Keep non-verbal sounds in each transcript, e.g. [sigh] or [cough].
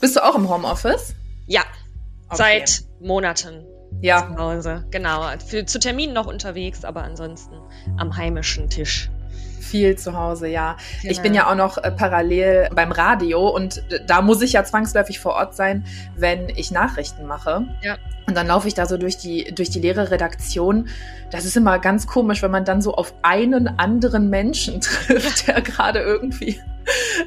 Bist du auch im Homeoffice? Ja, Okay. seit Monaten Ja. zu Hause. Genau. Für, zu Terminen noch unterwegs, aber ansonsten am heimischen Tisch. Viel zu Hause, ja. Ich Genau. bin ja auch noch äh, parallel beim Radio und äh, da muss ich ja zwangsläufig vor Ort sein, wenn ich Nachrichten mache. Ja. Und dann laufe ich da so durch die, durch die leere Redaktion. Das ist immer ganz komisch, wenn man dann so auf einen anderen Menschen [laughs] trifft, der gerade irgendwie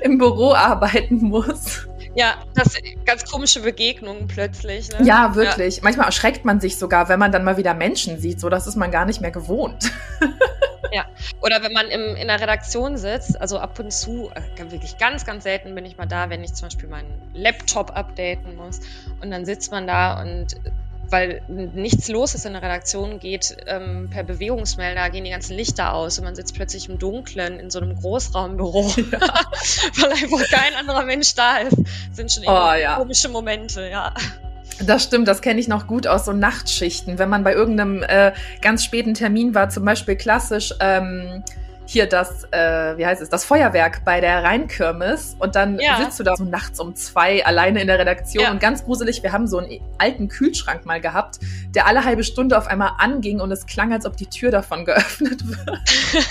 im Büro arbeiten muss. Ja, das ganz komische Begegnungen plötzlich. Ne? Ja, wirklich. Manchmal erschreckt man sich sogar, wenn man dann mal wieder Menschen sieht. So, das ist man gar nicht mehr gewohnt. [laughs] Oder wenn man im, in der Redaktion sitzt, also ab und zu, äh, wirklich ganz, ganz selten bin ich mal da, wenn ich zum Beispiel meinen Laptop updaten muss. Und dann sitzt man da und weil nichts los ist in der Redaktion, geht ähm, per Bewegungsmelder, gehen die ganzen Lichter aus und man sitzt plötzlich im Dunkeln in so einem Großraumbüro, [laughs] [laughs] weil einfach kein anderer Mensch da ist. Das sind schon Oh, ja. komische Momente, ja. Das stimmt, das kenne ich noch gut aus so Nachtschichten. Wenn man bei irgendeinem äh, ganz späten Termin war, zum Beispiel klassisch ähm, hier das, äh, wie heißt es, das Feuerwerk bei der Rheinkirmes und dann Ja. sitzt du da so nachts um zwei alleine in der Redaktion Ja. und ganz gruselig, wir haben so einen alten Kühlschrank mal gehabt, der alle halbe Stunde auf einmal anging und es klang, als ob die Tür davon [laughs] geöffnet wird. [laughs]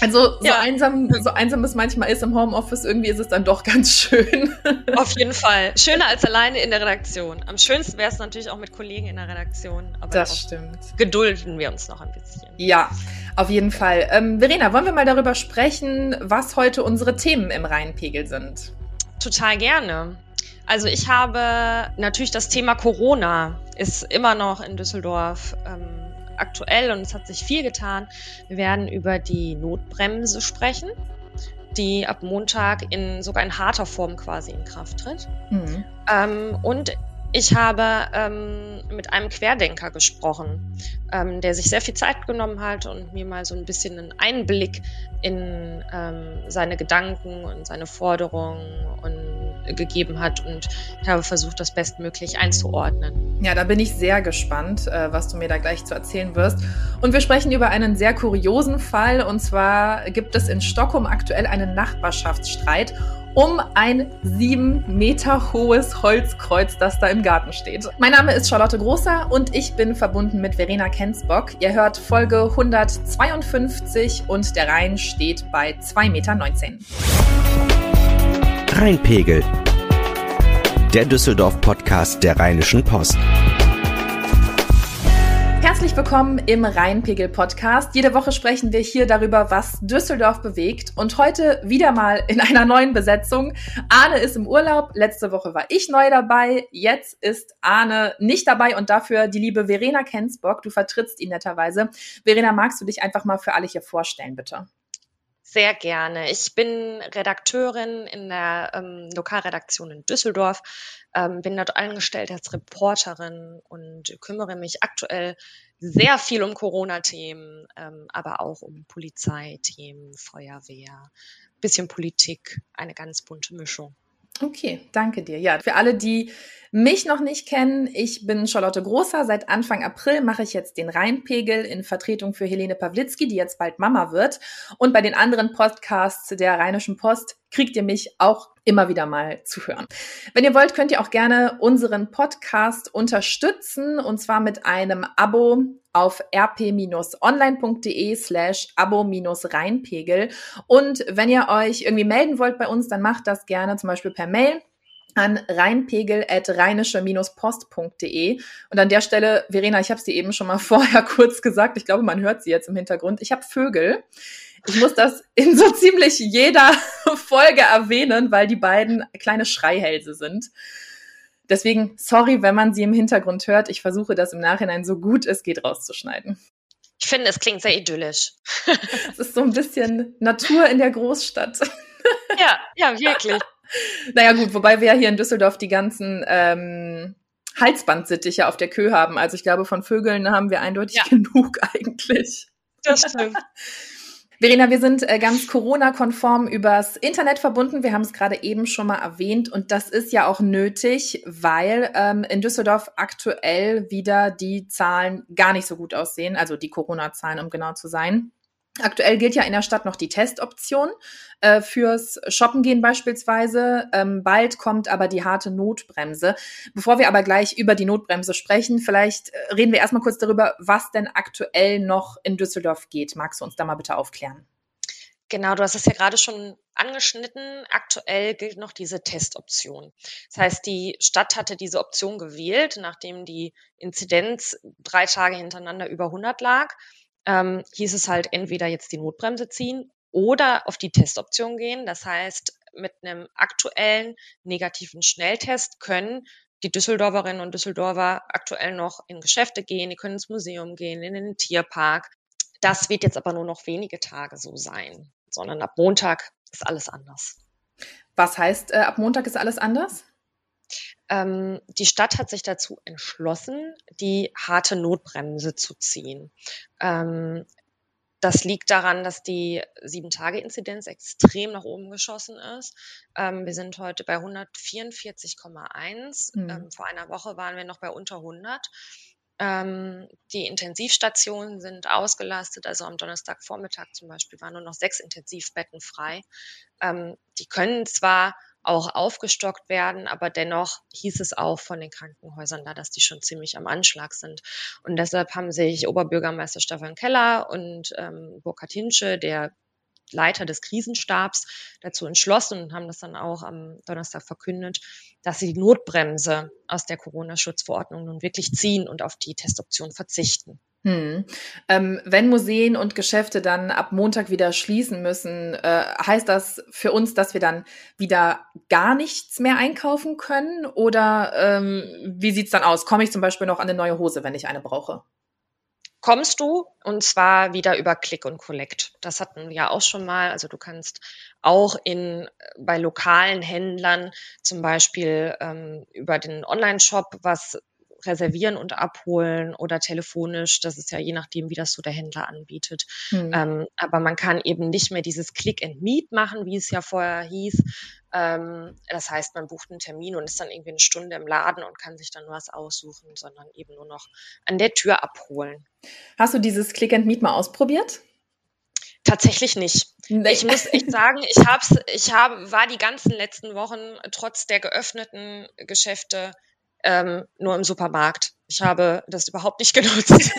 Also so, Ja. einsam, so einsam es manchmal ist im Homeoffice, irgendwie ist es dann doch [laughs] ganz schön. Auf jeden Fall. Schöner als alleine in der Redaktion. Am schönsten wäre es natürlich auch mit Kollegen in der Redaktion. Aber Das stimmt. gedulden wir uns noch ein bisschen. Ja, auf jeden Fall. Ähm, Verena, wollen wir mal darüber sprechen, was heute unsere Themen im Rheinpegel sind? Total gerne. Also ich habe natürlich das Thema Corona ist immer noch in Düsseldorf ähm, aktuell und es hat sich viel getan. Wir werden über die Notbremse sprechen, die ab Montag in sogar in harter Form quasi in Kraft tritt. Mhm. Ähm, und ich habe ähm, mit einem Querdenker gesprochen, ähm, der sich sehr viel Zeit genommen hat und mir mal so ein bisschen einen Einblick in ähm, seine Gedanken und seine Forderungen und gegeben hat und habe versucht, das bestmöglich einzuordnen. Ja, da bin ich sehr gespannt, äh, was du mir da gleich zu erzählen wirst. Und wir sprechen über einen sehr kuriosen Fall. Und zwar gibt es in Stockholm aktuell einen Nachbarschaftsstreit um ein sieben Meter hohes Holzkreuz, das da im Garten steht. Mein Name ist Charlotte Großer und ich bin verbunden mit Verena Kensbock. Ihr hört Folge 152 und der Rhein steht bei 2,19 Meter. Rheinpegel. Der Düsseldorf-Podcast der Rheinischen Post. Herzlich willkommen im Rheinpegel Podcast. Jede Woche sprechen wir hier darüber, was Düsseldorf bewegt. Und heute wieder mal in einer neuen Besetzung. Arne ist im Urlaub. Letzte Woche war ich neu dabei. Jetzt ist Arne nicht dabei und dafür die liebe Verena Kensbock. Du vertrittst ihn netterweise. Verena, magst du dich einfach mal für alle hier vorstellen, bitte? Sehr gerne. Ich bin Redakteurin in der ähm, Lokalredaktion in Düsseldorf, ähm, bin dort angestellt als Reporterin und kümmere mich aktuell sehr viel um Corona-Themen, ähm, aber auch um Polizeithemen, Feuerwehr, bisschen Politik, eine ganz bunte Mischung. Okay, danke dir. Ja, für alle, die mich noch nicht kennen, ich bin Charlotte Großer. Seit Anfang April mache ich jetzt den Rheinpegel in Vertretung für Helene Pawlitzki, die jetzt bald Mama wird. Und bei den anderen Podcasts der Rheinischen Post kriegt ihr mich auch immer wieder mal zu hören. Wenn ihr wollt, könnt ihr auch gerne unseren Podcast unterstützen und zwar mit einem Abo auf rp-online.de slash abo-rheinpegel. Und wenn ihr euch irgendwie melden wollt bei uns, dann macht das gerne zum Beispiel per Mail an rheinpegel.rheinische-post.de. Und an der Stelle, Verena, ich habe es dir eben schon mal [laughs] vorher kurz gesagt, ich glaube, man hört sie jetzt im Hintergrund. Ich habe Vögel. Ich muss das in so ziemlich jeder [laughs] Folge erwähnen, weil die beiden kleine Schreihälse sind. Deswegen, sorry, wenn man sie im Hintergrund hört. Ich versuche das im Nachhinein so gut es geht rauszuschneiden. Ich finde, es klingt sehr idyllisch. Es ist so ein bisschen Natur in der Großstadt. Ja, ja, wirklich. [laughs] naja gut, wobei wir ja hier in Düsseldorf die ganzen ähm, Halsbandsittiche auf der Kö haben. Also ich glaube, von Vögeln haben wir eindeutig ja. genug [laughs] eigentlich. Das stimmt. [laughs] Verena, wir sind äh, ganz Corona-konform übers Internet verbunden. Wir haben es gerade eben schon mal erwähnt und das ist ja auch nötig, weil ähm, in Düsseldorf aktuell wieder die Zahlen gar nicht so gut aussehen, also die Corona-Zahlen, um genau zu sein. Aktuell gilt ja in der Stadt noch die Testoption äh, fürs Shoppen gehen beispielsweise. Ähm, bald kommt aber die harte Notbremse. Bevor wir aber gleich über die Notbremse sprechen, vielleicht äh, reden wir erstmal kurz darüber, was denn aktuell noch in Düsseldorf geht. Magst du uns da mal bitte aufklären? Genau, du hast es ja gerade schon angeschnitten. Aktuell gilt noch diese Testoption. Das heißt, die Stadt hatte diese Option gewählt, nachdem die Inzidenz drei Tage hintereinander über 100 lag ähm, hieß es halt entweder jetzt die Notbremse ziehen oder auf die Testoption gehen. Das heißt, mit einem aktuellen negativen Schnelltest können die Düsseldorferinnen und Düsseldorfer aktuell noch in Geschäfte gehen, die können ins Museum gehen, in den Tierpark. Das wird jetzt aber nur noch wenige Tage so sein, sondern ab Montag ist alles anders. Was heißt, äh, ab Montag ist alles anders? Ähm, die Stadt hat sich dazu entschlossen, die harte Notbremse zu ziehen. Ähm, das liegt daran, dass die Sieben-Tage-Inzidenz extrem nach oben geschossen ist. Ähm, wir sind heute bei 144,1. Mhm. Ähm, vor einer Woche waren wir noch bei unter 100. Ähm, die Intensivstationen sind ausgelastet. Also am Donnerstagvormittag zum Beispiel waren nur noch sechs Intensivbetten frei. Ähm, die können zwar auch aufgestockt werden. Aber dennoch hieß es auch von den Krankenhäusern da, dass die schon ziemlich am Anschlag sind. Und deshalb haben sich Oberbürgermeister Stefan Keller und ähm, Burkhard Hinsche, der Leiter des Krisenstabs, dazu entschlossen und haben das dann auch am Donnerstag verkündet, dass sie die Notbremse aus der Corona-Schutzverordnung nun wirklich ziehen und auf die Testoption verzichten. Hm. Ähm, wenn Museen und Geschäfte dann ab Montag wieder schließen müssen, äh, heißt das für uns, dass wir dann wieder gar nichts mehr einkaufen können? Oder ähm, wie sieht's dann aus? Komme ich zum Beispiel noch an eine neue Hose, wenn ich eine brauche? Kommst du und zwar wieder über Click und Collect. Das hatten wir ja auch schon mal. Also du kannst auch in bei lokalen Händlern zum Beispiel ähm, über den Online-Shop was reservieren und abholen oder telefonisch. Das ist ja je nachdem, wie das so der Händler anbietet. Mhm. Ähm, aber man kann eben nicht mehr dieses Click and Meet machen, wie es ja vorher hieß. Ähm, das heißt, man bucht einen Termin und ist dann irgendwie eine Stunde im Laden und kann sich dann was aussuchen, sondern eben nur noch an der Tür abholen. Hast du dieses Click and Meet mal ausprobiert? Tatsächlich nicht. Nee. Ich muss echt sagen, ich hab's, ich habe, war die ganzen letzten Wochen trotz der geöffneten Geschäfte ähm, nur im Supermarkt. Ich habe das überhaupt nicht [laughs] genutzt. [laughs]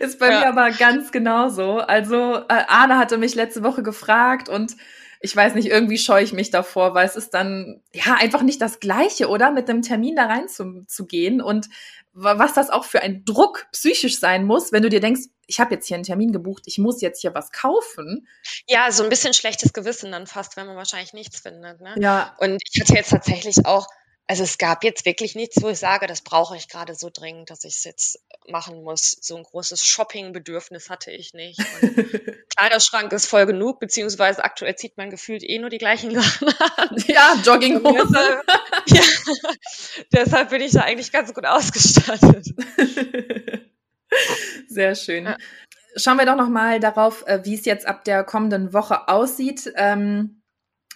Ist bei ja. mir aber ganz genauso. Also äh, Arne hatte mich letzte Woche gefragt und ich weiß nicht, irgendwie scheue ich mich davor, weil es ist dann ja einfach nicht das Gleiche, oder? Mit einem Termin da rein zu, zu gehen und was das auch für ein Druck psychisch sein muss, wenn du dir denkst, ich habe jetzt hier einen Termin gebucht, ich muss jetzt hier was kaufen. Ja, so ein bisschen schlechtes Gewissen dann fast, wenn man wahrscheinlich nichts findet. Ne? Ja. Und ich hatte jetzt tatsächlich auch also es gab jetzt wirklich nichts, wo ich sage, das brauche ich gerade so dringend, dass ich es jetzt machen muss. So ein großes Shopping-Bedürfnis hatte ich nicht. [laughs] Kleiderschrank ist voll genug, beziehungsweise aktuell zieht man gefühlt eh nur die gleichen [laughs] Sachen an. [laughs] Ja, Jogginghose. ja, deshalb bin ich da eigentlich ganz gut ausgestattet. Sehr schön. Ja. Schauen wir doch noch mal darauf, äh, wie es jetzt ab der kommenden Woche aussieht. Ähm,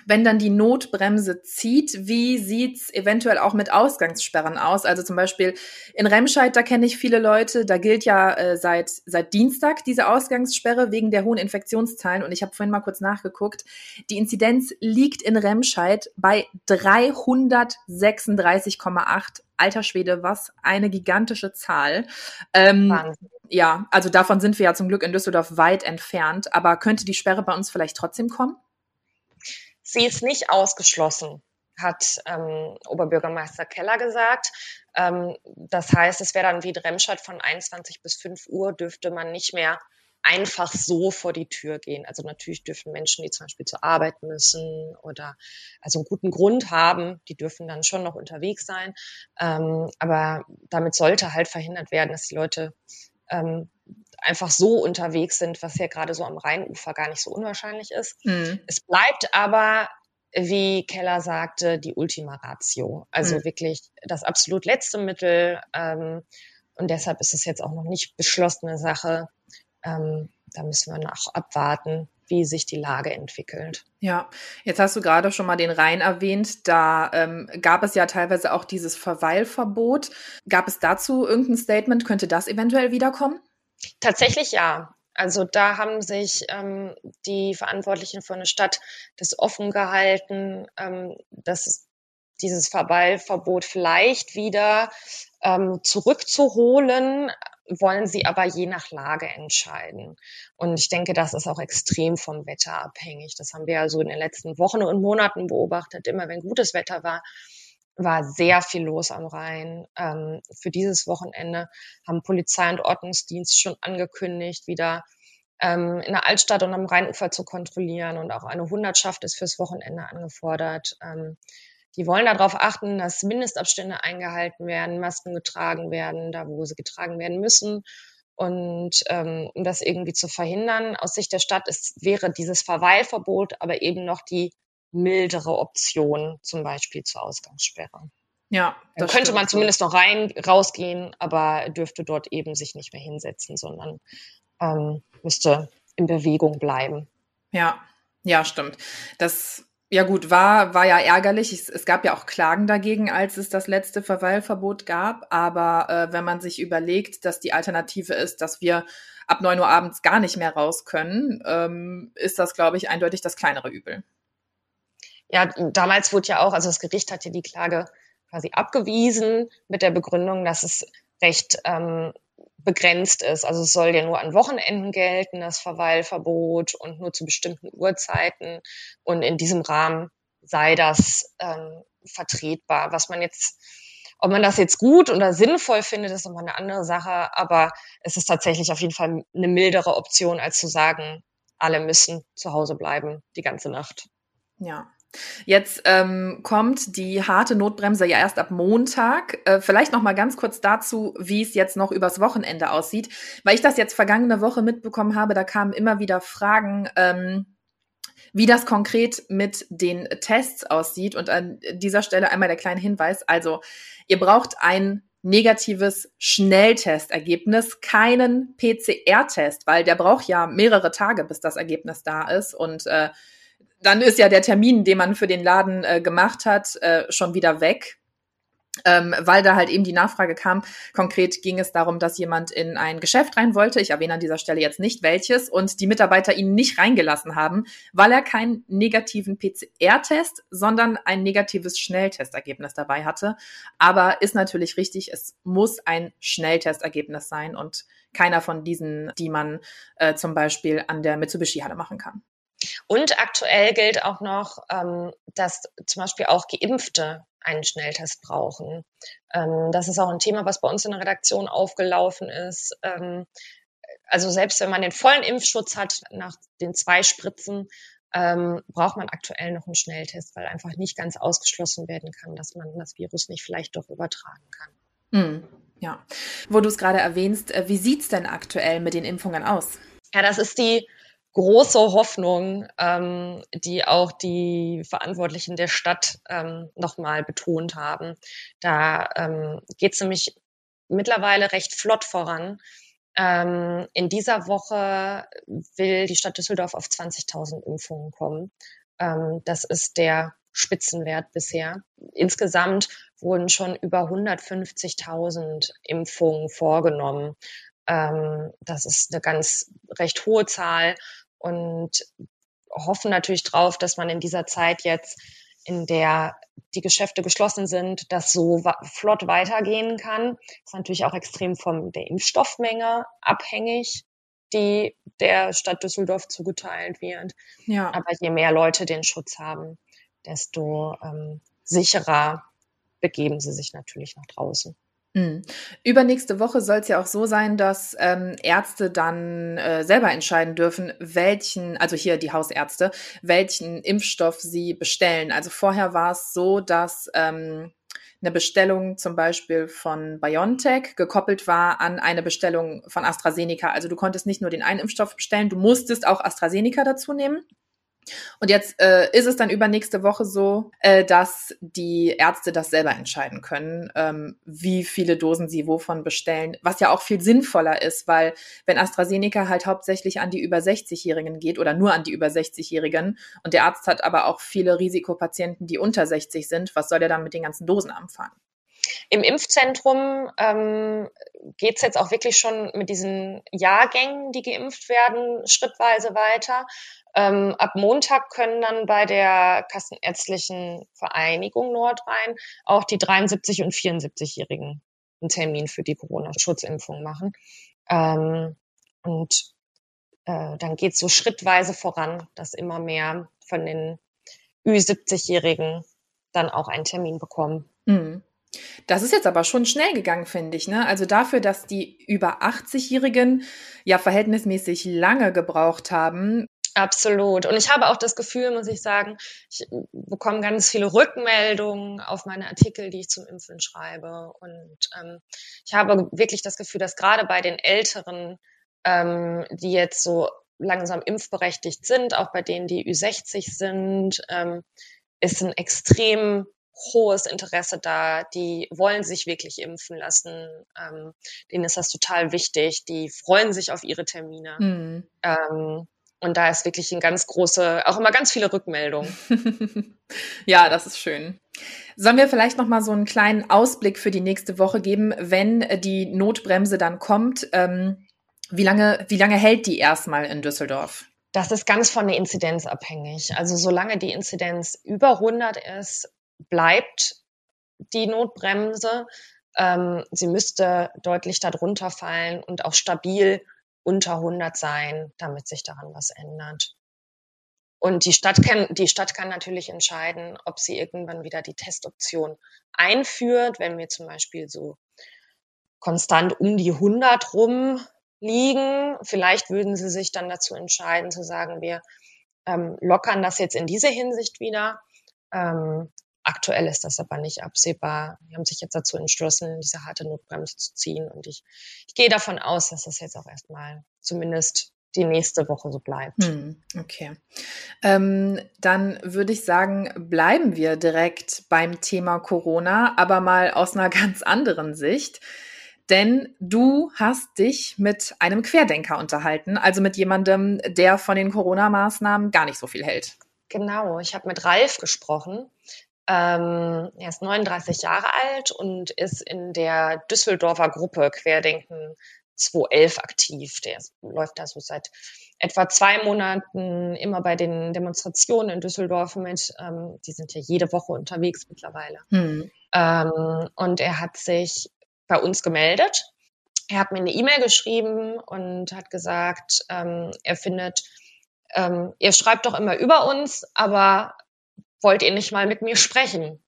wenn dann die Notbremse zieht, wie sieht's eventuell auch mit Ausgangssperren aus? Also zum Beispiel in Remscheid, da kenne ich viele Leute, da gilt ja äh, seit, seit Dienstag diese Ausgangssperre wegen der hohen Infektionszahlen. Und ich habe vorhin mal kurz nachgeguckt. Die Inzidenz liegt in Remscheid bei 336,8. Alter Schwede, was eine gigantische Zahl. Ähm, ja, also davon sind wir ja zum Glück in Düsseldorf weit entfernt. Aber könnte die Sperre bei uns vielleicht trotzdem kommen? Sie ist nicht ausgeschlossen, hat ähm, Oberbürgermeister Keller gesagt. Ähm, das heißt, es wäre dann wie Remscheid von 21 bis 5 Uhr dürfte man nicht mehr einfach so vor die Tür gehen. Also natürlich dürfen Menschen, die zum Beispiel zur Arbeit müssen oder also einen guten Grund haben, die dürfen dann schon noch unterwegs sein. Ähm, aber damit sollte halt verhindert werden, dass die Leute ähm, einfach so unterwegs sind, was ja gerade so am Rheinufer gar nicht so unwahrscheinlich ist. Mhm. Es bleibt aber wie Keller sagte, die Ultima Ratio. Also mhm. wirklich das absolut letzte Mittel. Ähm, und deshalb ist es jetzt auch noch nicht beschlossene Sache. Ähm, da müssen wir noch abwarten, wie sich die Lage entwickelt. Ja, jetzt hast du gerade schon mal den Rhein erwähnt. Da ähm, gab es ja teilweise auch dieses Verweilverbot. Gab es dazu irgendein Statement? Könnte das eventuell wiederkommen? Tatsächlich ja. Also da haben sich ähm, die Verantwortlichen von der Stadt das offen gehalten, ähm, dass dieses Verweilverbot vielleicht wieder ähm, zurückzuholen, wollen sie aber je nach Lage entscheiden. Und ich denke, das ist auch extrem vom Wetter abhängig. Das haben wir ja so in den letzten Wochen und Monaten beobachtet. Immer wenn gutes Wetter war, war sehr viel los am Rhein. Ähm, für dieses Wochenende haben Polizei und Ordnungsdienst schon angekündigt, wieder ähm, in der Altstadt und am Rheinufer zu kontrollieren. Und auch eine Hundertschaft ist fürs Wochenende angefordert. Ähm, die wollen darauf achten, dass Mindestabstände eingehalten werden, Masken getragen werden, da wo sie getragen werden müssen. Und ähm, um das irgendwie zu verhindern, aus Sicht der Stadt ist, wäre dieses Verweilverbot aber eben noch die mildere Option, zum Beispiel zur Ausgangssperre. Ja, Dann könnte man zumindest noch rein, rausgehen, aber dürfte dort eben sich nicht mehr hinsetzen, sondern ähm, müsste in Bewegung bleiben. Ja, ja, stimmt. Das ja gut, war, war ja ärgerlich. Es, es, gab ja auch Klagen dagegen, als es das letzte Verweilverbot gab. Aber äh, wenn man sich überlegt, dass die Alternative ist, dass wir ab neun Uhr abends gar nicht mehr raus können, ähm, ist das, glaube ich, eindeutig das kleinere Übel. Ja, damals wurde ja auch, also das Gericht hat ja die Klage quasi abgewiesen mit der Begründung, dass es recht ähm, begrenzt ist. Also es soll ja nur an Wochenenden gelten, das Verweilverbot und nur zu bestimmten Uhrzeiten. Und in diesem Rahmen sei das ähm, vertretbar. Was man jetzt, ob man das jetzt gut oder sinnvoll findet, ist nochmal eine andere Sache. Aber es ist tatsächlich auf jeden Fall eine mildere Option, als zu sagen, alle müssen zu Hause bleiben die ganze Nacht. Ja, Jetzt ähm, kommt die harte Notbremse ja erst ab Montag. Äh, vielleicht noch mal ganz kurz dazu, wie es jetzt noch übers Wochenende aussieht, weil ich das jetzt vergangene Woche mitbekommen habe. Da kamen immer wieder Fragen. Ähm, wie das konkret mit den Tests aussieht. Und an dieser Stelle einmal der kleine Hinweis. Also, ihr braucht ein negatives Schnelltestergebnis, keinen PCR-Test, weil der braucht ja mehrere Tage, bis das Ergebnis da ist. Und äh, dann ist ja der Termin, den man für den Laden äh, gemacht hat, äh, schon wieder weg. Ähm, weil da halt eben die Nachfrage kam. Konkret ging es darum, dass jemand in ein Geschäft rein wollte. Ich erwähne an dieser Stelle jetzt nicht welches und die Mitarbeiter ihn nicht reingelassen haben, weil er keinen negativen PCR-Test, sondern ein negatives Schnelltestergebnis dabei hatte. Aber ist natürlich richtig, es muss ein Schnelltestergebnis sein und keiner von diesen, die man äh, zum Beispiel an der Mitsubishi-Halle machen kann. Und aktuell gilt auch noch, ähm, dass zum Beispiel auch Geimpfte einen Schnelltest brauchen. Ähm, das ist auch ein Thema, was bei uns in der Redaktion aufgelaufen ist. Ähm, also selbst wenn man den vollen Impfschutz hat nach den zwei Spritzen, ähm, braucht man aktuell noch einen Schnelltest, weil einfach nicht ganz ausgeschlossen werden kann, dass man das Virus nicht vielleicht doch übertragen kann. Mm, ja, wo du es gerade erwähnst, äh, wie sieht's denn aktuell mit den Impfungen aus? Ja, das ist die große Hoffnung, ähm, die auch die Verantwortlichen der Stadt ähm, nochmal betont haben. Da ähm, geht es nämlich mittlerweile recht flott voran. Ähm, in dieser Woche will die Stadt Düsseldorf auf 20.000 Impfungen kommen. Ähm, das ist der Spitzenwert bisher. Insgesamt wurden schon über 150.000 Impfungen vorgenommen. Ähm, das ist eine ganz recht hohe Zahl und hoffen natürlich drauf, dass man in dieser Zeit jetzt, in der die Geschäfte geschlossen sind, das so flott weitergehen kann. Das ist natürlich auch extrem von der Impfstoffmenge abhängig, die der Stadt Düsseldorf zugeteilt wird. Ja. Aber je mehr Leute den Schutz haben, desto ähm, sicherer begeben sie sich natürlich nach draußen. Mhm. Übernächste Woche soll es ja auch so sein, dass ähm, Ärzte dann äh, selber entscheiden dürfen, welchen, also hier die Hausärzte, welchen Impfstoff sie bestellen. Also vorher war es so, dass ähm, eine Bestellung zum Beispiel von BioNTech gekoppelt war an eine Bestellung von AstraZeneca. Also du konntest nicht nur den einen Impfstoff bestellen, du musstest auch AstraZeneca dazu nehmen. Und jetzt äh, ist es dann übernächste Woche so, äh, dass die Ärzte das selber entscheiden können, ähm, wie viele Dosen sie wovon bestellen, was ja auch viel sinnvoller ist, weil wenn AstraZeneca halt hauptsächlich an die über 60-Jährigen geht oder nur an die über 60-Jährigen und der Arzt hat aber auch viele Risikopatienten, die unter 60 sind, was soll der dann mit den ganzen Dosen anfangen? Im Impfzentrum ähm, geht es jetzt auch wirklich schon mit diesen Jahrgängen, die geimpft werden, schrittweise weiter. Ähm, ab Montag können dann bei der Kassenärztlichen Vereinigung Nordrhein auch die 73- und 74-Jährigen einen Termin für die Corona-Schutzimpfung machen. Ähm, und äh, dann geht es so schrittweise voran, dass immer mehr von den Ü70-Jährigen dann auch einen Termin bekommen. Mhm. Das ist jetzt aber schon schnell gegangen, finde ich. Ne? Also dafür, dass die über 80-Jährigen ja verhältnismäßig lange gebraucht haben. Absolut. Und ich habe auch das Gefühl, muss ich sagen, ich bekomme ganz viele Rückmeldungen auf meine Artikel, die ich zum Impfen schreibe. Und ähm, ich habe wirklich das Gefühl, dass gerade bei den Älteren, ähm, die jetzt so langsam impfberechtigt sind, auch bei denen, die Ü60 sind, ähm, ist ein extrem hohes Interesse da. Die wollen sich wirklich impfen lassen. Ähm, denen ist das total wichtig. Die freuen sich auf ihre Termine. Mhm. Ähm, und da ist wirklich ein ganz große, auch immer ganz viele Rückmeldungen. [laughs] ja, das ist schön. Sollen wir vielleicht noch mal so einen kleinen Ausblick für die nächste Woche geben, wenn die Notbremse dann kommt? Ähm, wie lange, wie lange hält die erstmal in Düsseldorf? Das ist ganz von der Inzidenz abhängig. Also solange die Inzidenz über 100 ist, bleibt die Notbremse. Ähm, sie müsste deutlich darunter fallen und auch stabil unter 100 sein, damit sich daran was ändert. Und die Stadt kann, die Stadt kann natürlich entscheiden, ob sie irgendwann wieder die Testoption einführt, wenn wir zum Beispiel so konstant um die 100 rum liegen. Vielleicht würden sie sich dann dazu entscheiden, zu sagen, wir ähm, lockern das jetzt in diese Hinsicht wieder. Ähm, Aktuell ist das aber nicht absehbar. Die haben sich jetzt dazu entschlossen, diese harte Notbremse zu ziehen. Und ich, ich gehe davon aus, dass das jetzt auch erstmal zumindest die nächste Woche so bleibt. Hm, okay. Ähm, dann würde ich sagen, bleiben wir direkt beim Thema Corona, aber mal aus einer [laughs] ganz anderen Sicht. Denn du hast dich mit einem Querdenker unterhalten, also mit jemandem, der von den Corona-Maßnahmen gar nicht so viel hält. Genau, ich habe mit Ralf gesprochen. Ähm, er ist 39 Jahre alt und ist in der Düsseldorfer Gruppe Querdenken 211 aktiv. Der läuft da so seit etwa zwei Monaten immer bei den Demonstrationen in Düsseldorf mit. Ähm, die sind ja jede Woche unterwegs mittlerweile. Hm. Ähm, und er hat sich bei uns gemeldet. Er hat mir eine E-Mail geschrieben und hat gesagt, ähm, er findet, ähm, ihr schreibt doch immer über uns, aber wollt ihr nicht mal mit mir sprechen?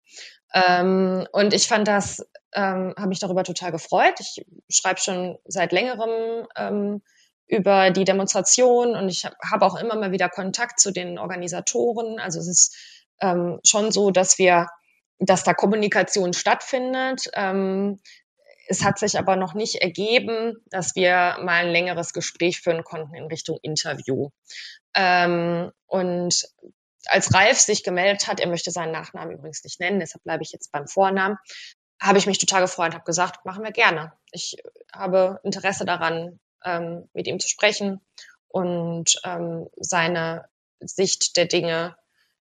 Ähm, und ich fand das, ähm, habe mich darüber total gefreut. Ich schreibe schon seit längerem ähm, über die Demonstration und ich habe hab auch immer mal wieder Kontakt zu den Organisatoren. Also es ist ähm, schon so, dass wir, dass da Kommunikation stattfindet. Ähm, es hat sich aber noch nicht ergeben, dass wir mal ein längeres Gespräch führen konnten in Richtung Interview. Ähm, und als Ralf sich gemeldet hat, er möchte seinen Nachnamen übrigens nicht nennen, deshalb bleibe ich jetzt beim Vornamen, habe ich mich total gefreut und habe gesagt, machen wir gerne. Ich habe Interesse daran, ähm, mit ihm zu sprechen und ähm, seine Sicht der Dinge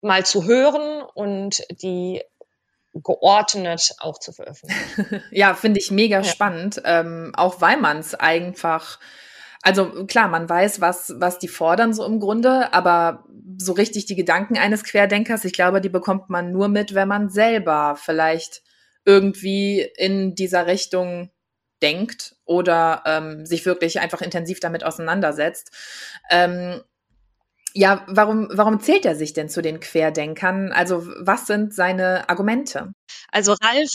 mal zu hören und die geordnet auch zu veröffentlichen. [laughs] ja, finde ich mega ja. spannend, ähm, auch weil man es einfach also klar, man weiß, was, was die fordern so im Grunde, aber so richtig die Gedanken eines Querdenkers, ich glaube, die bekommt man nur mit, wenn man selber vielleicht irgendwie in dieser Richtung denkt oder ähm, sich wirklich einfach intensiv damit auseinandersetzt. Ähm, ja, warum, warum zählt er sich denn zu den Querdenkern? Also was sind seine Argumente? Also Ralf,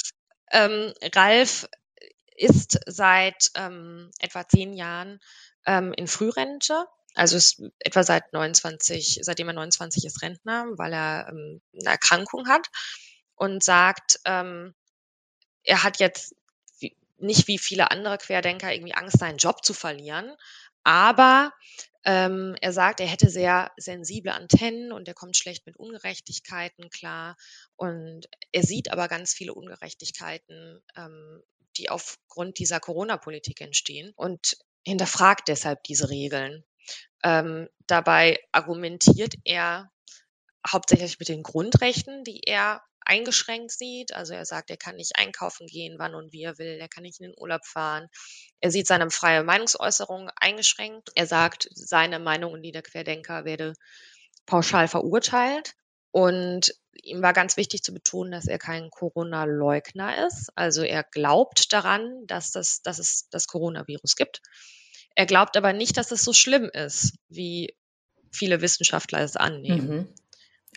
ähm, Ralf ist seit ähm, etwa zehn Jahren ähm, in Frührente. Also ist etwa seit 29, seitdem er 29 ist Rentner, weil er ähm, eine Erkrankung hat und sagt, ähm, er hat jetzt nicht wie viele andere Querdenker irgendwie Angst, seinen Job zu verlieren, aber Ähm, er sagt, er hätte sehr sensible Antennen und er kommt schlecht mit Ungerechtigkeiten klar. Und er sieht aber ganz viele Ungerechtigkeiten, ähm, die aufgrund dieser Corona-Politik entstehen und hinterfragt deshalb diese Regeln. Ähm, dabei argumentiert er hauptsächlich mit den Grundrechten, die er eingeschränkt sieht. Also er sagt, er kann nicht einkaufen gehen, wann und wie er will. Er kann nicht in den Urlaub fahren. Er sieht seine freie Meinungsäußerung eingeschränkt. Er sagt, seine Meinung und die der Querdenker werde pauschal verurteilt. Und ihm war ganz wichtig zu betonen, dass er kein Corona-Leugner ist. Also er glaubt daran, dass, das, dass es das Coronavirus gibt. Er glaubt aber nicht, dass es so schlimm ist, wie viele Wissenschaftler es annehmen. Mhm.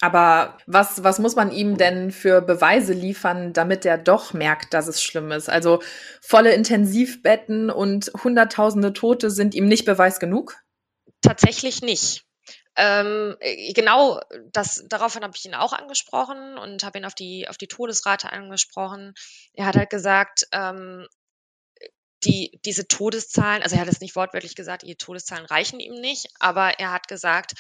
Aber was, was muss man ihm denn für Beweise liefern, damit er doch merkt, dass es schlimm ist? Also volle Intensivbetten und Hunderttausende Tote sind ihm nicht Beweis genug? Tatsächlich nicht. Ähm, genau, das, daraufhin habe ich ihn auch angesprochen und habe ihn auf die, auf die Todesrate angesprochen. Er hat halt gesagt, ähm, die, diese Todeszahlen, also er hat es nicht wortwörtlich gesagt, die Todeszahlen reichen ihm nicht, aber er hat gesagt,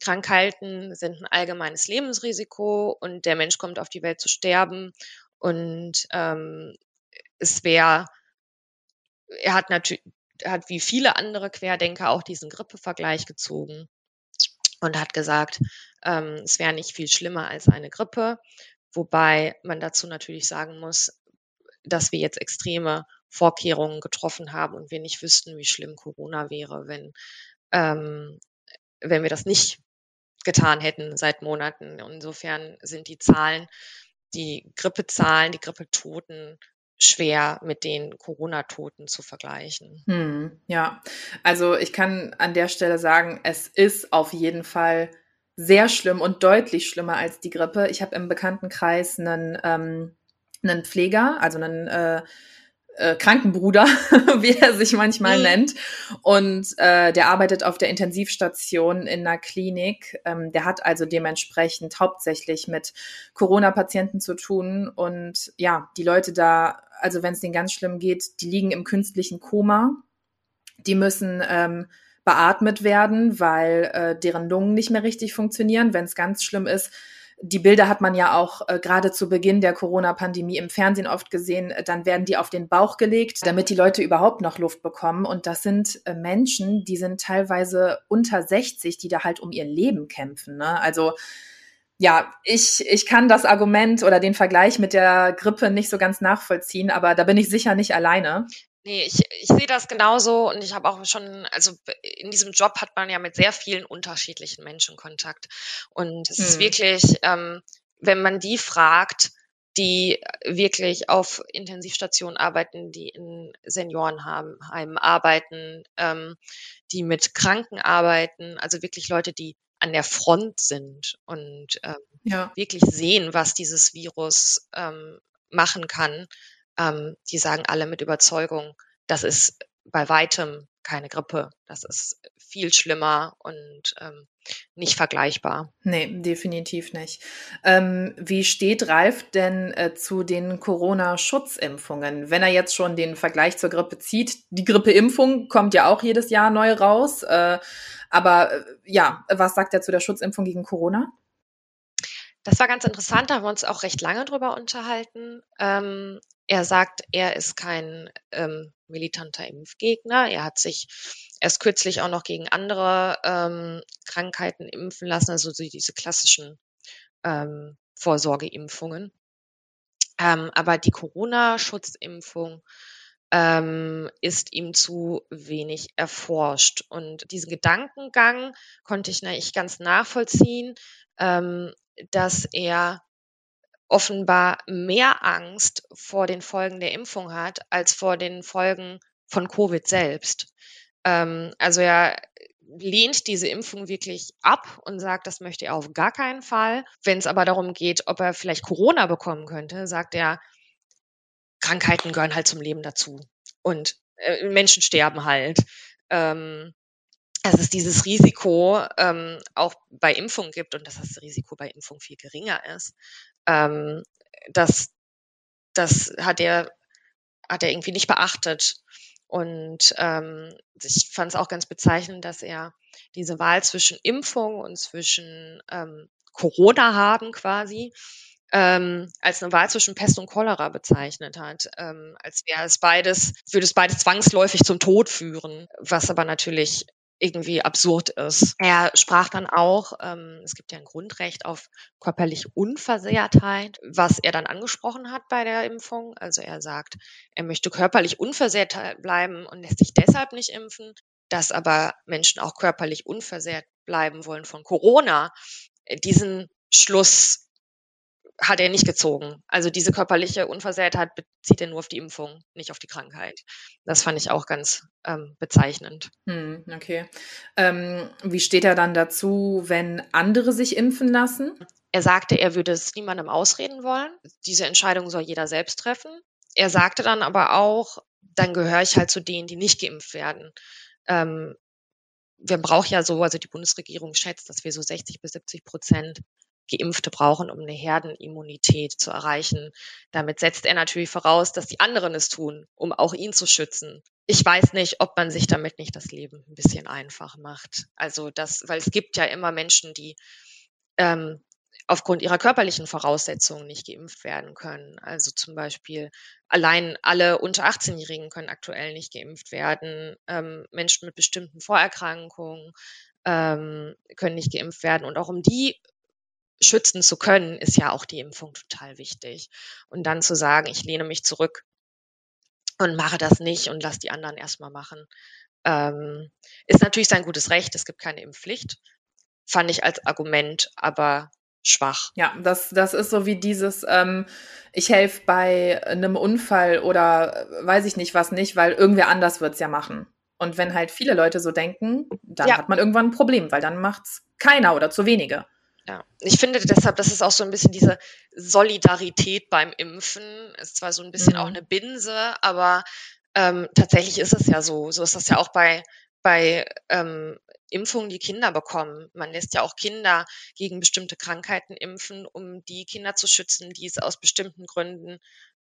Krankheiten sind ein allgemeines Lebensrisiko und der Mensch kommt auf die Welt zu sterben. Und ähm, es wäre, er hat natürlich, hat wie viele andere Querdenker auch diesen Grippevergleich gezogen und hat gesagt, ähm, es wäre nicht viel schlimmer als eine Grippe, wobei man dazu natürlich sagen muss, dass wir jetzt extreme Vorkehrungen getroffen haben und wir nicht wüssten, wie schlimm Corona wäre, wenn, ähm, wenn wir das nicht getan hätten seit Monaten. Insofern sind die Zahlen, die Grippezahlen, die Grippetoten schwer mit den Corona-Toten zu vergleichen. Hm, ja, also ich kann an der Stelle sagen, es ist auf jeden Fall sehr schlimm und deutlich schlimmer als die Grippe. Ich habe im Bekanntenkreis einen, ähm, einen Pfleger, also einen äh, äh, Krankenbruder, [laughs] wie er sich manchmal mhm. nennt. Und äh, der arbeitet auf der Intensivstation in einer Klinik. Ähm, der hat also dementsprechend hauptsächlich mit Corona-Patienten zu tun. Und ja, die Leute da, also wenn es denen ganz schlimm geht, die liegen im künstlichen Koma. Die müssen ähm, beatmet werden, weil äh, deren Lungen nicht mehr richtig funktionieren. Wenn es ganz schlimm ist, die Bilder hat man ja auch äh, gerade zu Beginn der Corona-Pandemie im Fernsehen oft gesehen. Äh, dann werden die auf den Bauch gelegt, damit die Leute überhaupt noch Luft bekommen. Und das sind äh, Menschen, die sind teilweise unter 60, die da halt um ihr Leben kämpfen. Ne? Also ja, ich, ich kann das Argument oder den Vergleich mit der Grippe nicht so ganz nachvollziehen, aber da bin ich sicher nicht alleine. Nee, ich, ich sehe das genauso und ich habe auch schon, also in diesem Job hat man ja mit sehr vielen unterschiedlichen Menschen Kontakt. Und es hm. ist wirklich, ähm, wenn man die fragt, die wirklich auf Intensivstationen arbeiten, die in Seniorenheimen arbeiten, ähm, die mit Kranken arbeiten, also wirklich Leute, die an der Front sind und ähm, ja. wirklich sehen, was dieses Virus ähm, machen kann, ähm, die sagen alle mit Überzeugung, das ist bei weitem keine Grippe. Das ist viel schlimmer und ähm, nicht vergleichbar. Nee, definitiv nicht. Ähm, wie steht Ralf denn äh, zu den Corona-Schutzimpfungen? Wenn er jetzt schon den Vergleich zur Grippe zieht, die Grippeimpfung kommt ja auch jedes Jahr neu raus. Äh, aber äh, ja, was sagt er zu der Schutzimpfung gegen Corona? Das war ganz interessant, da haben wir uns auch recht lange drüber unterhalten. Ähm, er sagt, er ist kein ähm, militanter Impfgegner. Er hat sich erst kürzlich auch noch gegen andere ähm, Krankheiten impfen lassen, also diese klassischen ähm, Vorsorgeimpfungen. Ähm, aber die Corona-Schutzimpfung ähm, ist ihm zu wenig erforscht. Und diesen Gedankengang konnte ich nicht ganz nachvollziehen, ähm, dass er offenbar mehr Angst vor den Folgen der Impfung hat, als vor den Folgen von Covid selbst. Ähm, also er lehnt diese Impfung wirklich ab und sagt, das möchte er auf gar keinen Fall. Wenn es aber darum geht, ob er vielleicht Corona bekommen könnte, sagt er, Krankheiten gehören halt zum Leben dazu. Und äh, Menschen sterben halt. Ähm, dass es dieses Risiko ähm, auch bei Impfungen gibt und dass das Risiko bei Impfung viel geringer ist. Ähm, das, das hat er, hat er irgendwie nicht beachtet. Und ähm, ich fand es auch ganz bezeichnend, dass er diese Wahl zwischen Impfung und zwischen ähm, Corona haben quasi ähm, als eine Wahl zwischen Pest und Cholera bezeichnet hat, ähm, als wäre es beides, würde es beides zwangsläufig zum Tod führen, was aber natürlich irgendwie absurd ist. Er sprach dann auch, ähm, es gibt ja ein Grundrecht auf körperliche Unversehrtheit, was er dann angesprochen hat bei der Impfung. Also er sagt, er möchte körperlich unversehrt bleiben und lässt sich deshalb nicht impfen, dass aber Menschen auch körperlich unversehrt bleiben wollen von Corona. Diesen Schluss hat er nicht gezogen. Also diese körperliche Unversehrtheit bezieht er nur auf die Impfung, nicht auf die Krankheit. Das fand ich auch ganz ähm, bezeichnend. Hm, okay. Ähm, wie steht er dann dazu, wenn andere sich impfen lassen? Er sagte, er würde es niemandem ausreden wollen. Diese Entscheidung soll jeder selbst treffen. Er sagte dann aber auch, dann gehöre ich halt zu denen, die nicht geimpft werden. Ähm, wir brauchen ja so, also die Bundesregierung schätzt, dass wir so 60 bis 70 Prozent Geimpfte brauchen, um eine Herdenimmunität zu erreichen. Damit setzt er natürlich voraus, dass die anderen es tun, um auch ihn zu schützen. Ich weiß nicht, ob man sich damit nicht das Leben ein bisschen einfach macht. Also das, weil es gibt ja immer Menschen, die ähm, aufgrund ihrer körperlichen Voraussetzungen nicht geimpft werden können. Also zum Beispiel allein alle unter 18-Jährigen können aktuell nicht geimpft werden. Ähm, Menschen mit bestimmten Vorerkrankungen ähm, können nicht geimpft werden. Und auch um die schützen zu können, ist ja auch die Impfung total wichtig. Und dann zu sagen, ich lehne mich zurück und mache das nicht und lasse die anderen erstmal machen, ähm, ist natürlich sein gutes Recht. Es gibt keine Impfpflicht. Fand ich als Argument aber schwach. Ja, das, das ist so wie dieses, ähm, ich helfe bei einem Unfall oder äh, weiß ich nicht was nicht, weil irgendwer anders wird's ja machen. Und wenn halt viele Leute so denken, dann ja. hat man irgendwann ein Problem, weil dann macht's keiner oder zu wenige. Ja, ich finde deshalb, das ist auch so ein bisschen diese Solidarität beim Impfen. Ist zwar so ein bisschen mhm. auch eine Binse, aber ähm, tatsächlich ist es ja so. So ist das ja auch bei, bei ähm, Impfungen, die Kinder bekommen. Man lässt ja auch Kinder gegen bestimmte Krankheiten impfen, um die Kinder zu schützen, die es aus bestimmten Gründen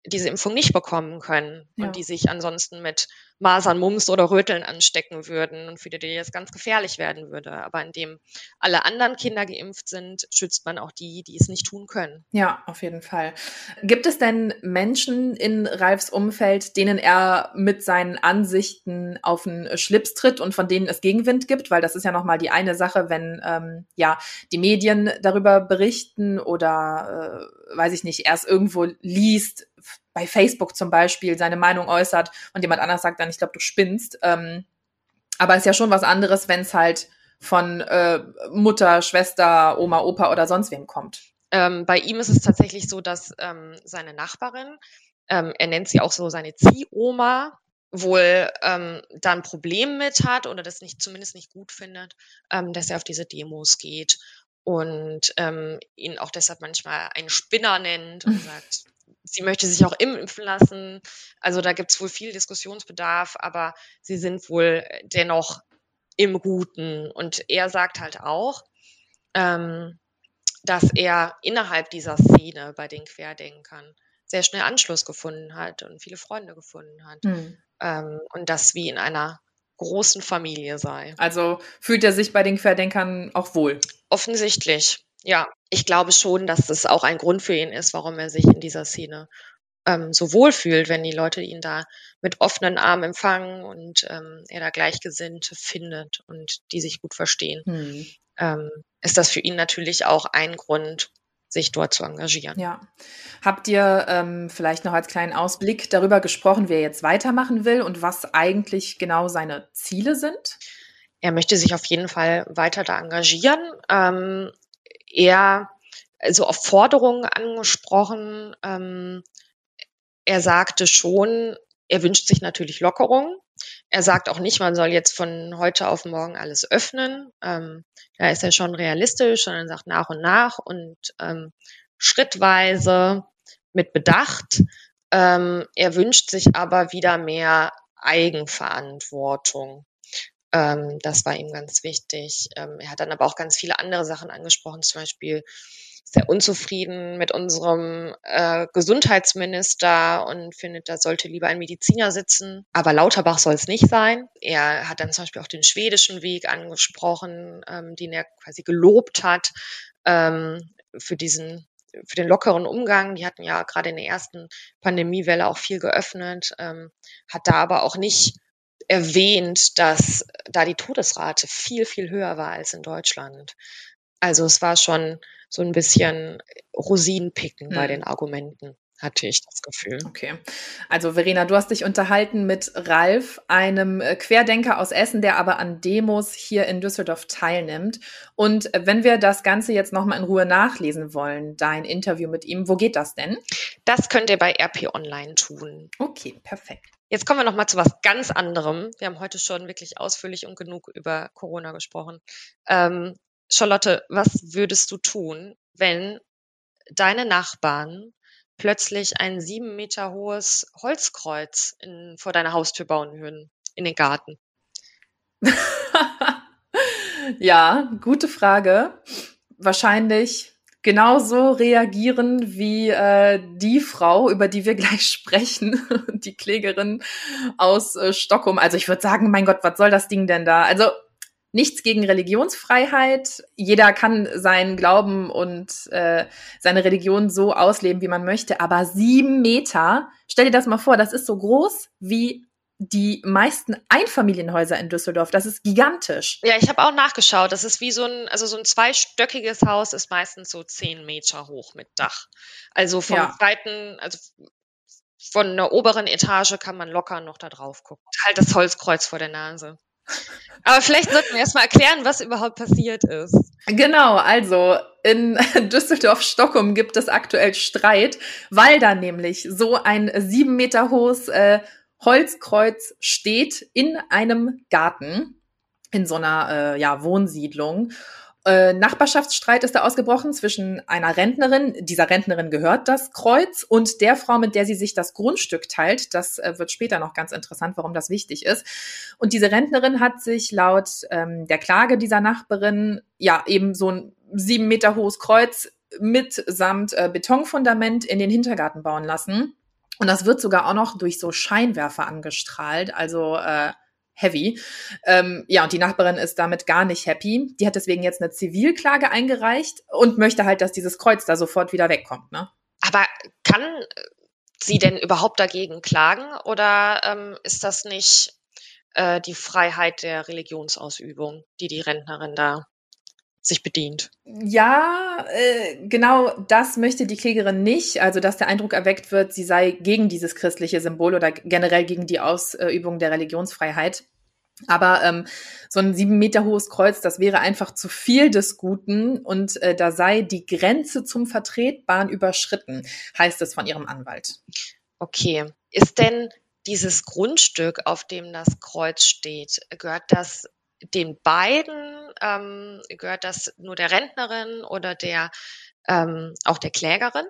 diese Impfung nicht bekommen können ja. und die sich ansonsten mit Masern, Mumps oder Röteln anstecken würden und für die das ganz gefährlich werden würde. Aber indem alle anderen Kinder geimpft sind, schützt man auch die, die es nicht tun können. Ja, auf jeden Fall. Gibt es denn Menschen in Ralfs Umfeld, denen er mit seinen Ansichten auf den Schlips tritt und von denen es Gegenwind gibt? Weil das ist ja nochmal die eine Sache, wenn ähm, ja die Medien darüber berichten oder äh, weiß ich nicht, erst irgendwo liest, bei Facebook zum Beispiel seine Meinung äußert und jemand anders sagt dann, ich glaube, du spinnst. Ähm, aber es ist ja schon was anderes, wenn es halt von äh, Mutter, Schwester, Oma, Opa oder sonst wem kommt. Ähm, bei ihm ist es tatsächlich so, dass ähm, seine Nachbarin, ähm, er nennt sie auch so seine Ziehoma, wohl ähm, da ein Problem mit hat oder das nicht zumindest nicht gut findet, ähm, dass er auf diese Demos geht und ähm, ihn auch deshalb manchmal einen Spinner nennt und [laughs] sagt, sie möchte sich auch impfen lassen. Also da gibt es wohl viel Diskussionsbedarf, aber sie sind wohl dennoch im Guten. Und er sagt halt auch, ähm, dass er innerhalb dieser Szene bei den Querdenkern sehr schnell Anschluss gefunden hat und viele Freunde gefunden hat. Mhm. Ähm, und das wie in einer großen Familie sei. Also fühlt er sich bei den Querdenkern auch wohl? Offensichtlich. Ja, ich glaube schon, dass das auch ein Grund für ihn ist, warum er sich in dieser Szene ähm, so wohl fühlt, wenn die Leute ihn da mit offenen Armen empfangen und ähm, er da Gleichgesinnte findet und die sich gut verstehen. Hm. Ähm, ist das für ihn natürlich auch ein Grund, sich dort zu engagieren. Ja. Habt ihr ähm, vielleicht noch als kleinen Ausblick darüber gesprochen, wer jetzt weitermachen will und was eigentlich genau seine Ziele sind? Er möchte sich auf jeden Fall weiter da engagieren. Ähm, eher also auf Forderungen angesprochen. Ähm, er sagte schon, er wünscht sich natürlich Lockerung. Er sagt auch nicht, man soll jetzt von heute auf morgen alles öffnen. Ähm, da ist er schon realistisch, sondern sagt nach und nach und ähm, schrittweise mit Bedacht. Ähm, er wünscht sich aber wieder mehr Eigenverantwortung. Ähm, das war ihm ganz wichtig. Ähm, er hat dann aber auch ganz viele andere Sachen angesprochen, zum Beispiel sehr unzufrieden mit unserem äh, Gesundheitsminister und findet, da sollte lieber ein Mediziner sitzen. Aber Lauterbach soll es nicht sein. Er hat dann zum Beispiel auch den schwedischen Weg angesprochen, ähm, den er quasi gelobt hat ähm, für diesen für den lockeren Umgang. Die hatten ja gerade in der ersten Pandemiewelle auch viel geöffnet, ähm, hat da aber auch nicht erwähnt, dass da die Todesrate viel, viel höher war als in Deutschland. Also es war schon so ein bisschen Rosinenpicken hm. bei den Argumenten hatte ich das Gefühl. Okay. Also Verena, du hast dich unterhalten mit Ralf, einem äh, Querdenker aus Essen, der aber an Demos hier in Düsseldorf teilnimmt. Und wenn wir das Ganze jetzt nochmal in Ruhe nachlesen wollen, dein Interview mit ihm, wo geht das denn? Das könnt ihr bei RP Online tun. Okay, perfekt. Jetzt kommen wir nochmal zu was ganz anderem. Wir haben heute schon wirklich ausführlich und genug über Corona gesprochen. Ähm, Charlotte, was würdest du tun, wenn deine Nachbarn plötzlich ein sieben Meter hohes Holzkreuz in, vor deiner Haustür bauen würden, in den Garten? [laughs] ja, gute Frage. Wahrscheinlich genauso reagieren wie äh, die Frau, über die wir [laughs] gleich sprechen, [laughs] die Klägerin aus äh, Stockholm. Also ich würde sagen, mein Gott, was soll das Ding denn da? Also nichts gegen Religionsfreiheit. Jeder kann seinen Glauben und äh, seine Religion so ausleben, wie man möchte. Aber sieben Meter, stell dir das mal vor, das ist so groß wie die meisten Einfamilienhäuser in Düsseldorf. Das ist gigantisch. Ja, ich habe auch nachgeschaut. Das ist wie so ein, also so ein zweistöckiges Haus ist meistens so zehn Meter hoch mit Dach. Also vom ja. zweiten, also von der oberen Etage kann man locker noch da drauf gucken. Halt das Holzkreuz vor der Nase. Aber vielleicht sollten wir erstmal erklären, was überhaupt passiert ist. Genau, also in [laughs] Düsseldorf-Stockholm gibt es aktuell Streit, weil da nämlich so ein sieben Meter hohes äh, Holzkreuz steht in einem Garten, in so einer äh, ja, Wohnsiedlung. Äh, Nachbarschaftsstreit ist da ausgebrochen zwischen einer Rentnerin, dieser Rentnerin gehört das Kreuz, und der Frau, mit der sie sich das Grundstück teilt. Das äh, wird später noch ganz interessant, warum das wichtig ist. Und diese Rentnerin hat sich laut ähm, der Klage dieser Nachbarin ja eben so ein sieben Meter hohes Kreuz mitsamt äh, Betonfundament in den Hintergarten bauen lassen. Und das wird sogar auch noch durch so Scheinwerfer angestrahlt. Also äh, heavy. Ähm, ja, und die Nachbarin ist damit gar nicht happy. Die hat deswegen jetzt eine Zivilklage eingereicht und möchte halt, dass dieses Kreuz da sofort wieder wegkommt. Ne? Aber kann sie denn überhaupt dagegen klagen oder ähm, ist das nicht äh, die Freiheit der Religionsausübung, die die Rentnerin da sich bedient. Ja, äh, genau das möchte die Klägerin nicht. Also, dass der Eindruck erweckt wird, sie sei gegen dieses christliche Symbol oder generell gegen die Ausübung der Religionsfreiheit. Aber ähm, so ein sieben Meter hohes Kreuz, das wäre einfach zu viel des Guten und äh, da sei die Grenze zum Vertretbaren überschritten, heißt es von ihrem Anwalt. Okay. Ist denn dieses Grundstück, auf dem das Kreuz steht, gehört das den beiden? Ähm, gehört das nur der Rentnerin oder der ähm, auch der Klägerin?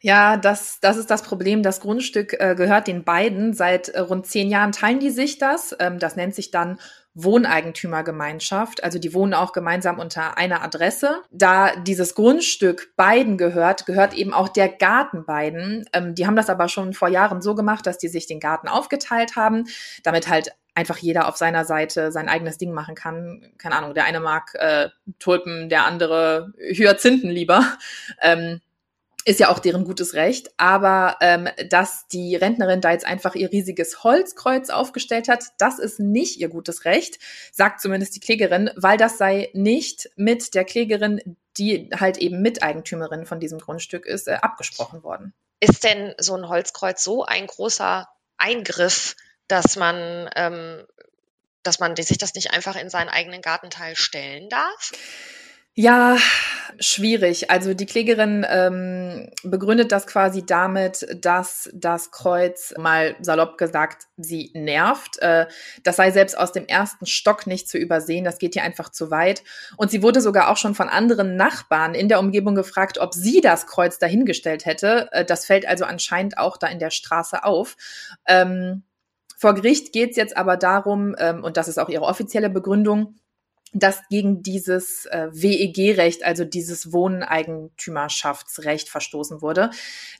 Ja, das, das ist das Problem. Das Grundstück äh, gehört den beiden. Seit äh, rund zehn Jahren teilen die sich das. Ähm, das nennt sich dann Wohneigentümergemeinschaft. Also die wohnen auch gemeinsam unter einer Adresse. Da dieses Grundstück beiden gehört, gehört eben auch der Garten beiden. Ähm, die haben das aber schon vor Jahren so gemacht, dass die sich den Garten aufgeteilt haben, damit halt einfach jeder auf seiner Seite sein eigenes Ding machen kann. Keine Ahnung, der eine mag äh, Tulpen, der andere Hyazinthen lieber. [laughs] Ähm, ist ja auch deren gutes Recht, aber ähm, dass die Rentnerin da jetzt einfach ihr riesiges Holzkreuz aufgestellt hat, das ist nicht ihr gutes Recht, sagt zumindest die Klägerin, weil das sei nicht mit der Klägerin, die halt eben Miteigentümerin von diesem Grundstück ist, äh, abgesprochen worden. Ist denn so ein Holzkreuz so ein großer Eingriff, dass man ähm, dass man sich das nicht einfach in seinen eigenen Gartenteil stellen darf? Ja, schwierig. Also die Klägerin ähm, begründet das quasi damit, dass das Kreuz, mal salopp gesagt, sie nervt. Äh, das sei selbst aus dem ersten Stock nicht zu übersehen. Das geht ihr einfach zu weit. Und sie wurde sogar auch schon von anderen Nachbarn in der Umgebung gefragt, ob sie das Kreuz dahingestellt hätte. Äh, das fällt also anscheinend auch da in der Straße auf. Ähm, vor Gericht geht es jetzt aber darum, ähm, und das ist auch ihre offizielle Begründung, dass gegen dieses äh, WEG-Recht, also dieses Wohneigentümerschaftsrecht verstoßen wurde.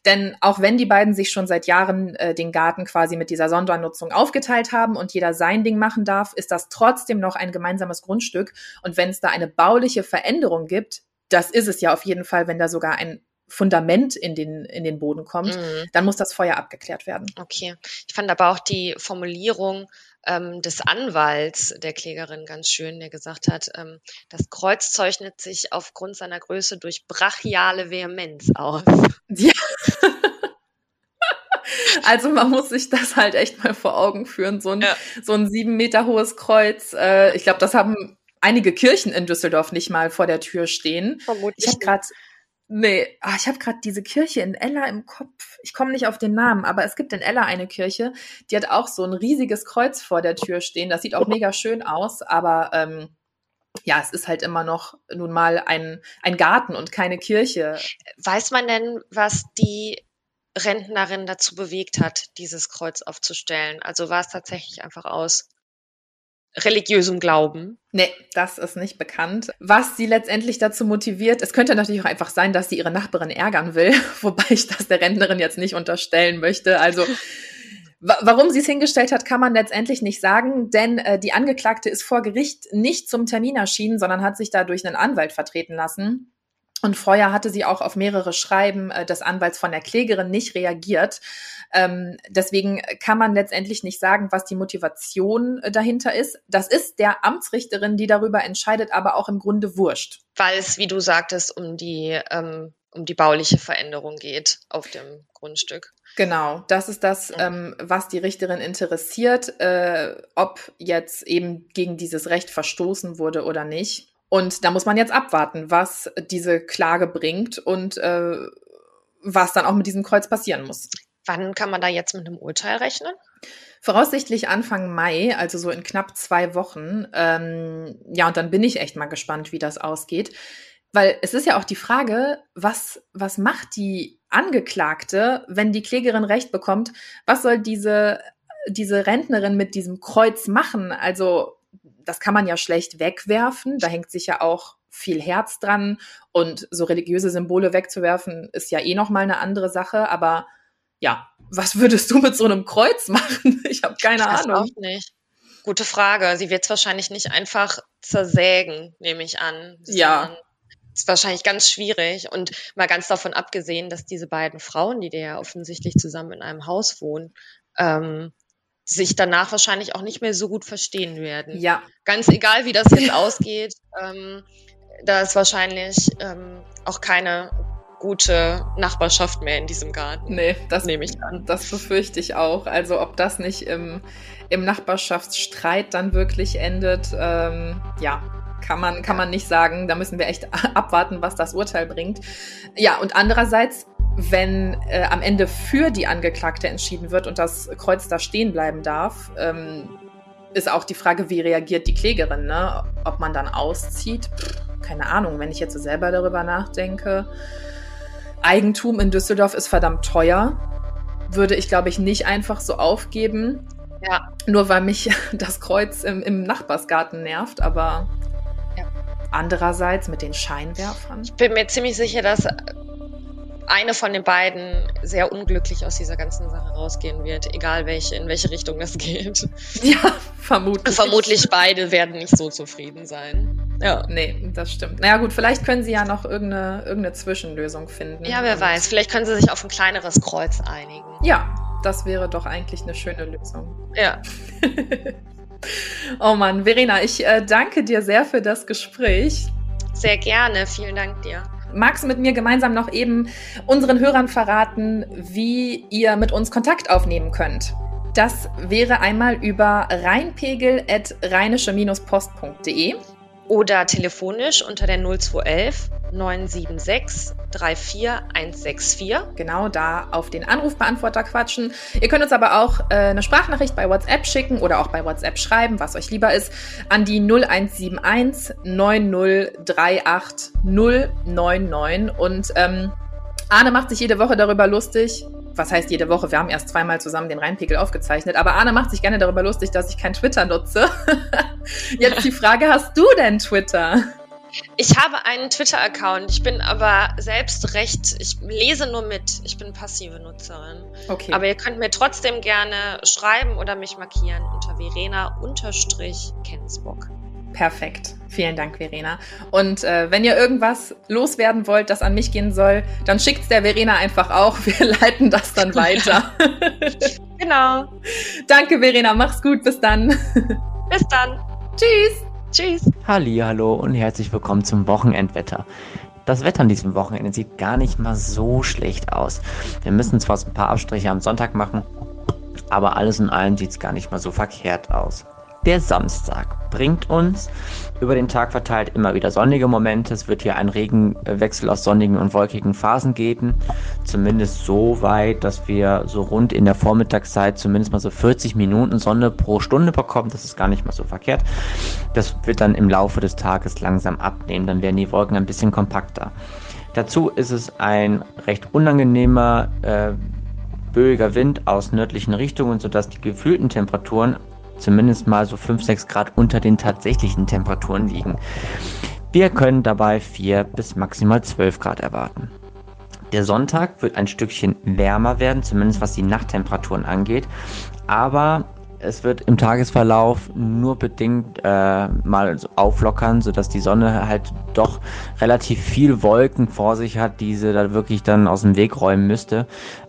Denn auch wenn die beiden sich schon seit Jahren äh, den Garten quasi mit dieser Sondernutzung aufgeteilt haben und jeder sein Ding machen darf, ist das trotzdem noch ein gemeinsames Grundstück. Und wenn es da eine bauliche Veränderung gibt, das ist es ja auf jeden Fall, wenn da sogar ein Fundament in den, in den Boden kommt, mhm. dann muss das Feuer abgeklärt werden. Okay. Ich fand aber auch die Formulierung ähm, des Anwalts der Klägerin ganz schön, der gesagt hat, ähm, das Kreuz zeichnet sich aufgrund seiner Größe durch brachiale Vehemenz aus. Ja. [laughs] Also man muss sich das halt echt mal vor Augen führen. So ein, ja. so ein sieben Meter hohes Kreuz. Äh, ich glaube, das haben einige Kirchen in Düsseldorf nicht mal vor der Tür stehen. Vermutlich. Ich habe gerade Nee, ah, ich habe gerade diese Kirche in Ella im Kopf. Ich komme nicht auf den Namen, aber es gibt in Ella eine Kirche, die hat auch so ein riesiges Kreuz vor der Tür stehen. Das sieht auch mega schön aus, aber ähm, ja, es ist halt immer noch nun mal ein, ein Garten und keine Kirche. Weiß man denn, was die Rentnerin dazu bewegt hat, dieses Kreuz aufzustellen? Also war es tatsächlich einfach aus religiösem Glauben. Nee, das ist nicht bekannt. Was sie letztendlich dazu motiviert, es könnte natürlich auch einfach sein, dass sie ihre Nachbarin ärgern will, [laughs] wobei ich das der Rentnerin jetzt nicht unterstellen möchte. Also Warum sie es hingestellt hat, kann man letztendlich nicht sagen, denn äh, die Angeklagte ist vor Gericht nicht zum Termin erschienen, sondern hat sich da durch einen Anwalt vertreten lassen. Und vorher hatte sie auch auf mehrere Schreiben äh, des Anwalts von der Klägerin nicht reagiert. Ähm, deswegen kann man letztendlich nicht sagen, was die Motivation äh, dahinter ist. Das ist der Amtsrichterin, die darüber entscheidet, aber auch im Grunde wurscht. Weil es, wie du sagtest, um die, ähm, um die bauliche Veränderung geht auf dem Grundstück. Genau, das ist das, ähm, was die Richterin interessiert, äh, ob jetzt eben gegen dieses Recht verstoßen wurde oder nicht. Und da muss man jetzt abwarten, was diese Klage bringt und äh, was dann auch mit diesem Kreuz passieren muss. Wann kann man da jetzt mit einem Urteil rechnen? Voraussichtlich Anfang Mai, also so in knapp zwei Wochen. Ähm, ja, und dann bin ich echt mal gespannt, wie das ausgeht. Weil es ist ja auch die Frage, was, was macht die Angeklagte, wenn die Klägerin Recht bekommt? Was soll diese, diese Rentnerin mit diesem Kreuz machen? Also das kann man ja schlecht wegwerfen. Da hängt sich ja auch viel Herz dran. Und so religiöse Symbole wegzuwerfen, ist ja eh nochmal eine andere Sache. Aber ja, was würdest du mit so einem Kreuz machen? [laughs] Ich habe keine ich weiß Ahnung. Auch nicht. Gute Frage. Sie wird es wahrscheinlich nicht einfach zersägen, nehme ich an. Ja. Ist wahrscheinlich ganz schwierig. Und mal ganz davon abgesehen, dass diese beiden Frauen, die ja offensichtlich zusammen in einem Haus wohnen, ähm, sich danach wahrscheinlich auch nicht mehr so gut verstehen werden. Ja. Ganz egal, wie das jetzt ausgeht, ähm, da ist wahrscheinlich ähm, auch keine gute Nachbarschaft mehr in diesem Garten. Nee, das nehme ich an. Das befürchte ich auch. Also ob das nicht im, im Nachbarschaftsstreit dann wirklich endet, ähm, ja, kann man, kann man nicht sagen. Da müssen wir echt [laughs] abwarten, was das Urteil bringt. Ja, und andererseits wenn äh, am Ende für die Angeklagte entschieden wird und das Kreuz da stehen bleiben darf, ähm, ist auch die Frage, wie reagiert die Klägerin, ne? Ob man dann auszieht, Pff, keine Ahnung, wenn ich jetzt so selber darüber nachdenke. Eigentum in Düsseldorf ist verdammt teuer. Würde ich, glaube ich, nicht einfach so aufgeben. Ja. Nur weil mich [laughs] das Kreuz im, im Nachbarsgarten nervt, aber andererseits mit den Scheinwerfern. Ich bin mir ziemlich sicher, dass eine von den beiden sehr unglücklich aus dieser ganzen Sache rausgehen wird, egal welche, in welche Richtung es [laughs] geht. Ja, vermutlich. Vermutlich beide werden nicht so zufrieden sein. Ja. Nee, das stimmt. Naja, gut, vielleicht können sie ja noch irgendeine, irgendeine Zwischenlösung finden. Ja, wer weiß. Vielleicht können sie sich auf ein kleineres Kreuz einigen. Ja, das wäre doch eigentlich eine schöne Lösung. Ja. [laughs] oh Mann, Verena, ich äh, danke dir sehr für das Gespräch. Sehr gerne. Vielen Dank dir magst du mit mir gemeinsam noch eben unseren Hörern verraten, wie ihr mit uns Kontakt aufnehmen könnt? Das wäre einmal über rheinpegel.rheinische-post.de oder telefonisch unter der 0211 976 34164. Genau, da auf den Anrufbeantworter quatschen. Ihr könnt uns aber auch äh, eine Sprachnachricht bei WhatsApp schicken oder auch bei WhatsApp schreiben, was euch lieber ist, an die 0171 9038 099. Und ähm, Arne macht sich jede Woche darüber lustig, was heißt jede Woche? Wir haben erst zweimal zusammen den Rheinpegel aufgezeichnet. Aber Arne macht sich gerne darüber lustig, dass ich kein Twitter nutze. [laughs] Jetzt die Frage, hast du denn Twitter? Ich habe einen Twitter-Account. Ich bin aber selbst recht, ich lese nur mit. Ich bin passive Nutzerin. Okay. Aber ihr könnt mir trotzdem gerne schreiben oder mich markieren unter Verena-Kensbock. Perfekt. Vielen Dank, Verena. Und äh, wenn ihr irgendwas loswerden wollt, das an mich gehen soll, dann schickt's der Verena einfach auch. Wir [laughs] leiten das dann [laughs] weiter. genau. Danke, Verena. Mach's gut. Bis dann. Bis dann. Tschüss. Tschüss. Halli, hallo und herzlich willkommen zum Wochenendwetter. Das Wetter an diesem Wochenende sieht gar nicht mal so schlecht aus. Wir müssen zwar ein paar Abstriche am Sonntag machen, aber alles in allem sieht es gar nicht mal so verkehrt aus. Der Samstag bringt uns über den Tag verteilt immer wieder sonnige Momente. Es wird hier einen Regenwechsel aus sonnigen und wolkigen Phasen geben. Zumindest so weit, dass wir so rund in der Vormittagszeit zumindest mal so 40 Minuten Sonne pro Stunde bekommen. Das ist gar nicht mal so verkehrt. Das wird dann im Laufe des Tages langsam abnehmen. Dann werden die Wolken ein bisschen kompakter. Dazu ist es ein recht unangenehmer äh, böiger Wind aus nördlichen Richtungen, sodass die gefühlten Temperaturen zumindest mal so 5, 6 Grad unter den tatsächlichen Temperaturen liegen. Wir können dabei 4 bis maximal 12 Grad erwarten. Der Sonntag wird ein Stückchen wärmer werden, zumindest was die Nachttemperaturen angeht. Aber es wird im Tagesverlauf nur bedingt äh, mal auflockern, sodass die Sonne halt doch relativ viel Wolken vor sich hat, die sie da wirklich dann aus dem Weg räumen müsste.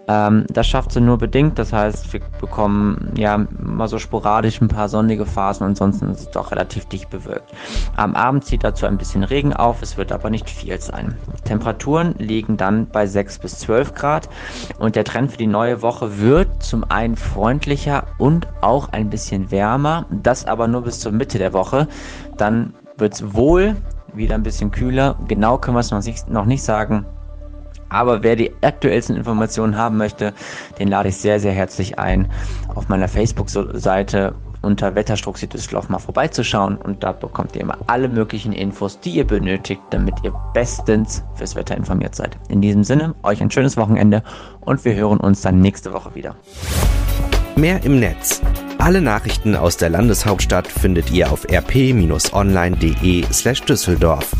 Ähm, das schafft sie nur bedingt, das heißt, wir bekommen ja mal so sporadisch ein paar sonnige Phasen, ansonsten ist es doch relativ dicht bewölkt. Am Abend zieht dazu ein bisschen Regen auf, es wird aber nicht viel sein. Temperaturen liegen dann bei 6 bis 12 Grad und der Trend für die neue Woche wird zum einen freundlicher und auch ein bisschen wärmer, das aber nur bis zur Mitte der Woche. Dann wird es wohl wieder ein bisschen kühler. Genau können wir es noch nicht, noch nicht sagen. Aber wer die aktuellsten Informationen haben möchte, den lade ich sehr, sehr herzlich ein, auf meiner Facebook-Seite unter Wetterstruxi Düsseldorf mal vorbeizuschauen und da bekommt ihr immer alle möglichen Infos, die ihr benötigt, damit ihr bestens fürs Wetter informiert seid. In diesem Sinne, euch ein schönes Wochenende und wir hören uns dann nächste Woche wieder. Mehr im Netz. Alle Nachrichten aus der Landeshauptstadt findet ihr auf rp-online.de slash Düsseldorf.